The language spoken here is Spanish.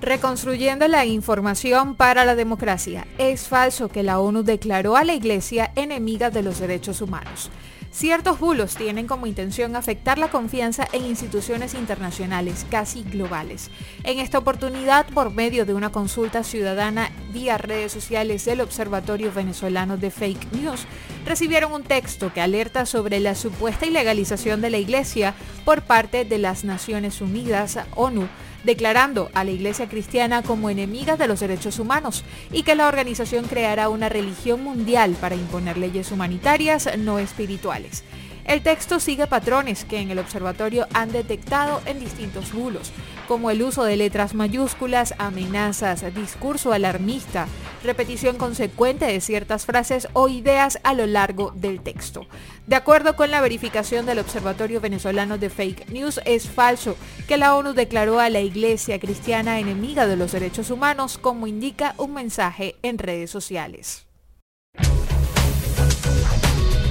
Reconstruyendo la información para la democracia. Es falso que la ONU declaró a la Iglesia enemiga de los derechos humanos. Ciertos bulos tienen como intención afectar la confianza en instituciones internacionales casi globales. En esta oportunidad, por medio de una consulta ciudadana vía redes sociales del Observatorio Venezolano de Fake News, recibieron un texto que alerta sobre la supuesta ilegalización de la Iglesia por parte de las Naciones Unidas, ONU, declarando a la Iglesia cristiana como enemiga de los derechos humanos y que la organización creará una religión mundial para imponer leyes humanitarias no espirituales. El texto sigue patrones que en el observatorio han detectado en distintos bulos, como el uso de letras mayúsculas, amenazas, discurso alarmista, repetición consecuente de ciertas frases o ideas a lo largo del texto. De acuerdo con la verificación del Observatorio Venezolano de Fake News, es falso que la ONU declaró a la Iglesia cristiana enemiga de los derechos humanos, como indica un mensaje en redes sociales.